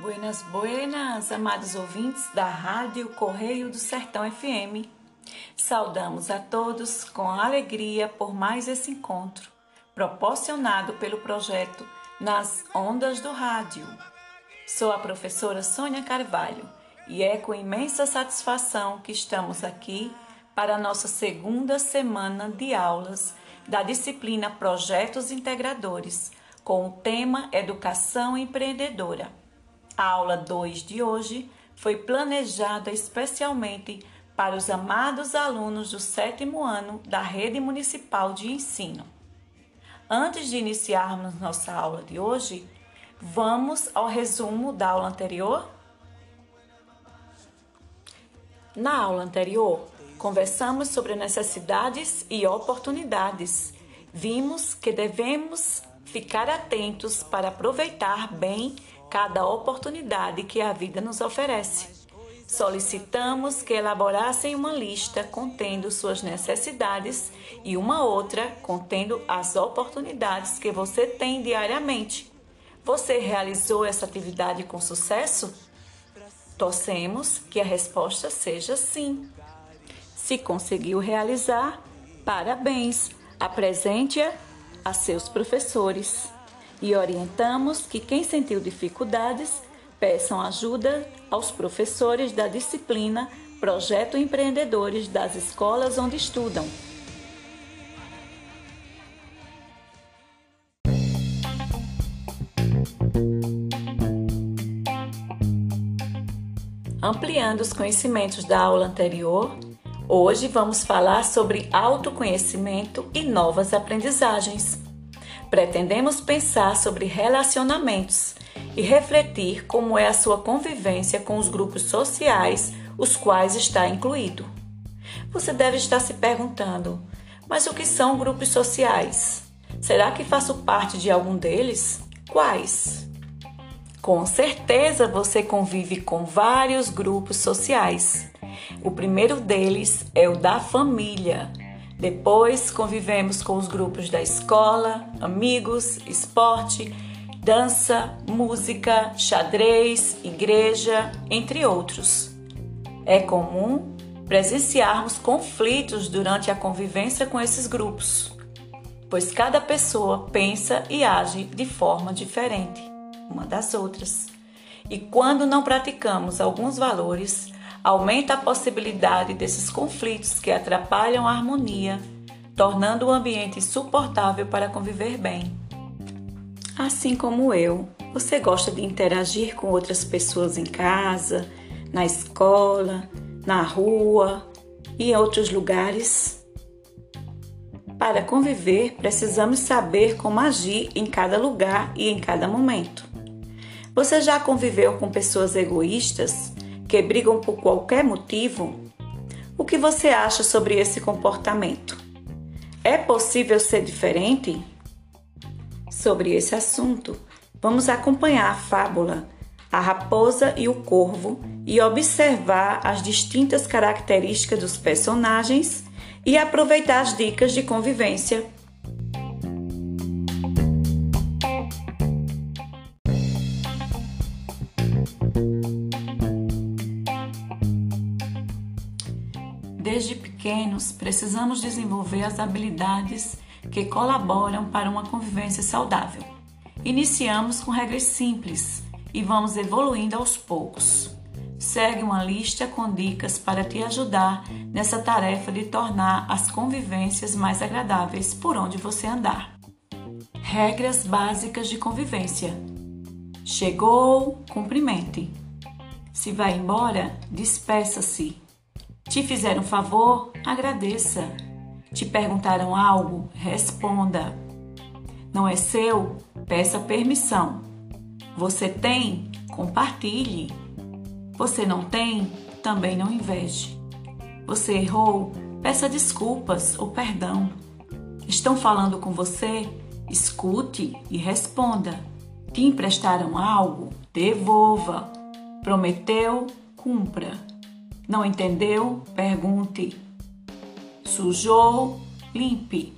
Buenas, buenas, amados ouvintes da Rádio Correio do Sertão FM. Saudamos a todos com alegria por mais esse encontro, proporcionado pelo projeto Nas Ondas do Rádio. Sou a professora Sônia Carvalho e é com imensa satisfação que estamos aqui para a nossa segunda semana de aulas da disciplina Projetos Integradores, com o tema Educação Empreendedora. A aula 2 de hoje foi planejada especialmente para os amados alunos do sétimo ano da Rede Municipal de Ensino. Antes de iniciarmos nossa aula de hoje, vamos ao resumo da aula anterior? Na aula anterior, conversamos sobre necessidades e oportunidades. Vimos que devemos ficar atentos para aproveitar bem cada oportunidade que a vida nos oferece. Solicitamos que elaborassem uma lista contendo suas necessidades e uma outra contendo as oportunidades que você tem diariamente. Você realizou essa atividade com sucesso? Torcemos que a resposta seja sim. Se conseguiu realizar, parabéns! Apresente-a a seus professores e orientamos que quem sentiu dificuldades peçam ajuda aos professores da disciplina Projeto Empreendedores das escolas onde estudam. Ampliando os conhecimentos da aula anterior, hoje vamos falar sobre autoconhecimento e novas aprendizagens. Pretendemos pensar sobre relacionamentos e refletir como é a sua convivência com os grupos sociais os quais está incluído. Você deve estar se perguntando: mas o que são grupos sociais? Será que faço parte de algum deles? Quais? Com certeza você convive com vários grupos sociais. O primeiro deles é o da família depois convivemos com os grupos da escola, amigos, esporte, dança, música, xadrez, igreja, entre outros. É comum presenciarmos conflitos durante a convivência com esses grupos, pois cada pessoa pensa e age de forma diferente uma das outras. E quando não praticamos alguns valores, aumenta a possibilidade desses conflitos que atrapalham a harmonia, tornando o ambiente insuportável para conviver bem. Assim como eu, você gosta de interagir com outras pessoas em casa, na escola, na rua e em outros lugares? Para conviver, precisamos saber como agir em cada lugar e em cada momento. Você já conviveu com pessoas egoístas que brigam por qualquer motivo, o que você acha sobre esse comportamento? É possível ser diferente? Sobre esse assunto, vamos acompanhar a fábula A Raposa e o Corvo e observar as distintas características dos personagens e aproveitar as dicas de convivência pequenos, precisamos desenvolver as habilidades que colaboram para uma convivência saudável. Iniciamos com regras simples e vamos evoluindo aos poucos. Segue uma lista com dicas para te ajudar nessa tarefa de tornar as convivências mais agradáveis por onde você andar. Regras básicas de convivência: Chegou, cumprimente. Se vai embora, despeça-se. Te fizeram favor? Agradeça. Te perguntaram algo? Responda. Não é seu? Peça permissão. Você tem? Compartilhe. Você não tem? Também não inveje. Você errou? Peça desculpas ou perdão. Estão falando com você? Escute e responda. Te emprestaram algo? Devolva. Prometeu? Cumpra. Não entendeu? Pergunte. Sujou? Limpe.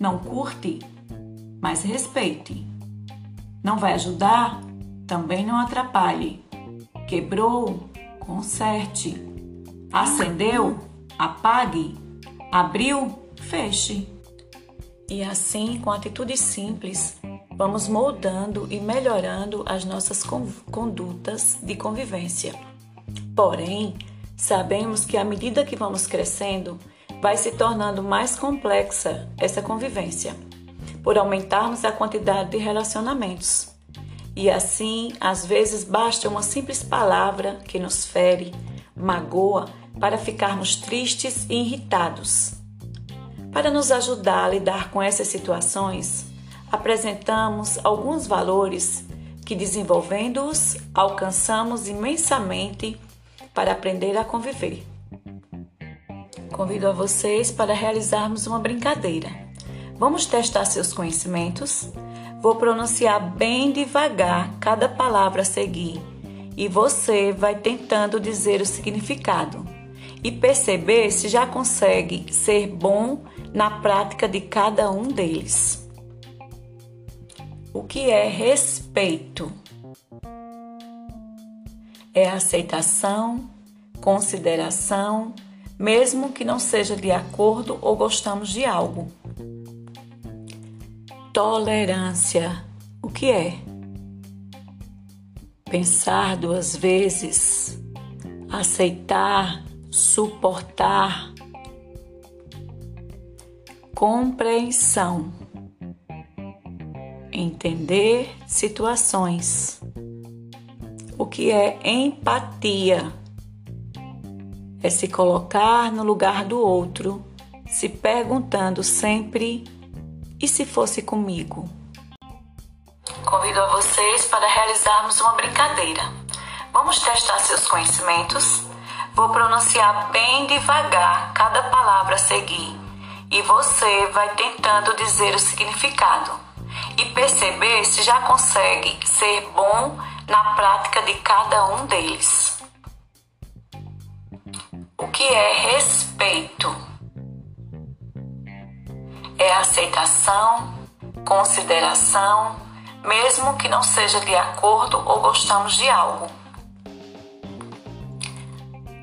Não curte? Mas respeite. Não vai ajudar? também não atrapalhe. Quebrou? Conserte. Acendeu? Apague. Abriu? Feche. E assim, com atitudes simples, vamos moldando e melhorando as nossas condutas de convivência. Porém, sabemos que à medida que vamos crescendo, vai se tornando mais complexa essa convivência, por aumentarmos a quantidade de relacionamentos. E assim, às vezes basta uma simples palavra que nos fere, magoa, para ficarmos tristes e irritados. Para nos ajudar a lidar com essas situações, apresentamos alguns valores que, desenvolvendo-os, alcançamos imensamente para aprender a conviver. Convido a vocês para realizarmos uma brincadeira. Vamos testar seus conhecimentos? Vou pronunciar bem devagar cada palavra a seguir e você vai tentando dizer o significado e perceber se já consegue ser bom na prática de cada um deles. O que é respeito? É aceitação, consideração, mesmo que não seja de acordo ou gostamos de algo. Tolerância. O que é? Pensar duas vezes, aceitar, suportar. Compreensão. Entender situações. Que é empatia? É se colocar no lugar do outro, se perguntando sempre e se fosse comigo? Convido a vocês para realizarmos uma brincadeira. Vamos testar seus conhecimentos? Vou pronunciar bem devagar cada palavra a seguir e você vai tentando dizer o significado e perceber se já consegue ser bom na prática de cada um deles. O que é respeito? é aceitação, consideração, mesmo que não seja de acordo ou gostamos de algo.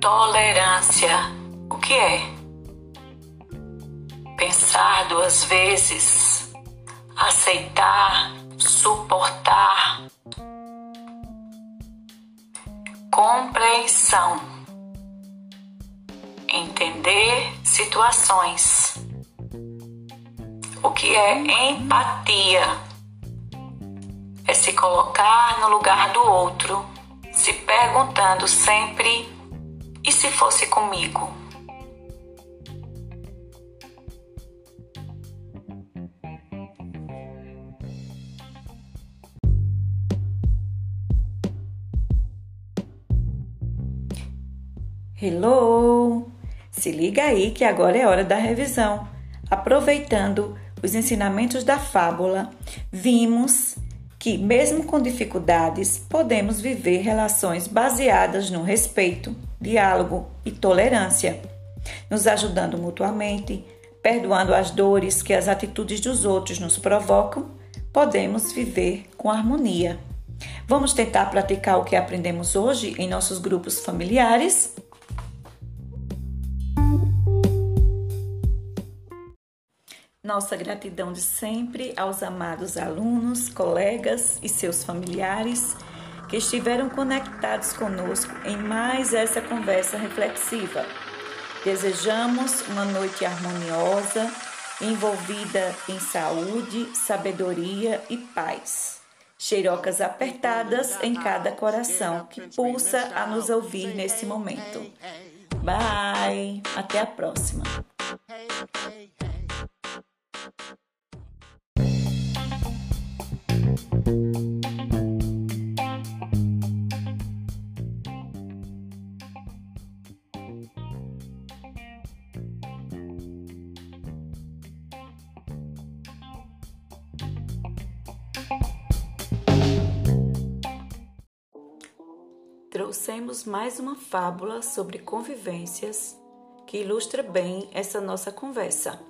Tolerância. O que é? Pensar duas vezes, aceitar, suportar. Compreensão. Entender situações o que é empatia. É se colocar no lugar do outro, se perguntando sempre: e se fosse comigo? Hello! Se liga aí que agora é hora da revisão. Aproveitando os ensinamentos da fábula, vimos que, mesmo com dificuldades, podemos viver relações baseadas no respeito, diálogo e tolerância, nos ajudando mutuamente, perdoando as dores que as atitudes dos outros nos provocam, podemos viver com harmonia. Vamos tentar praticar o que aprendemos hoje em nossos grupos familiares? Nossa gratidão de sempre aos amados alunos, colegas e seus familiares que estiveram conectados conosco em mais essa conversa reflexiva. Desejamos uma noite harmoniosa, envolvida em saúde, sabedoria e paz. Cheirocas apertadas em cada coração que pulsa a nos ouvir nesse momento. Bye! Até a próxima! Trouxemos mais uma fábula sobre convivências que ilustra bem essa nossa conversa,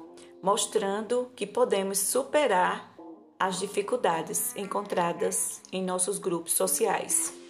mostrando que podemos superar as dificuldades encontradas em nossos grupos sociais.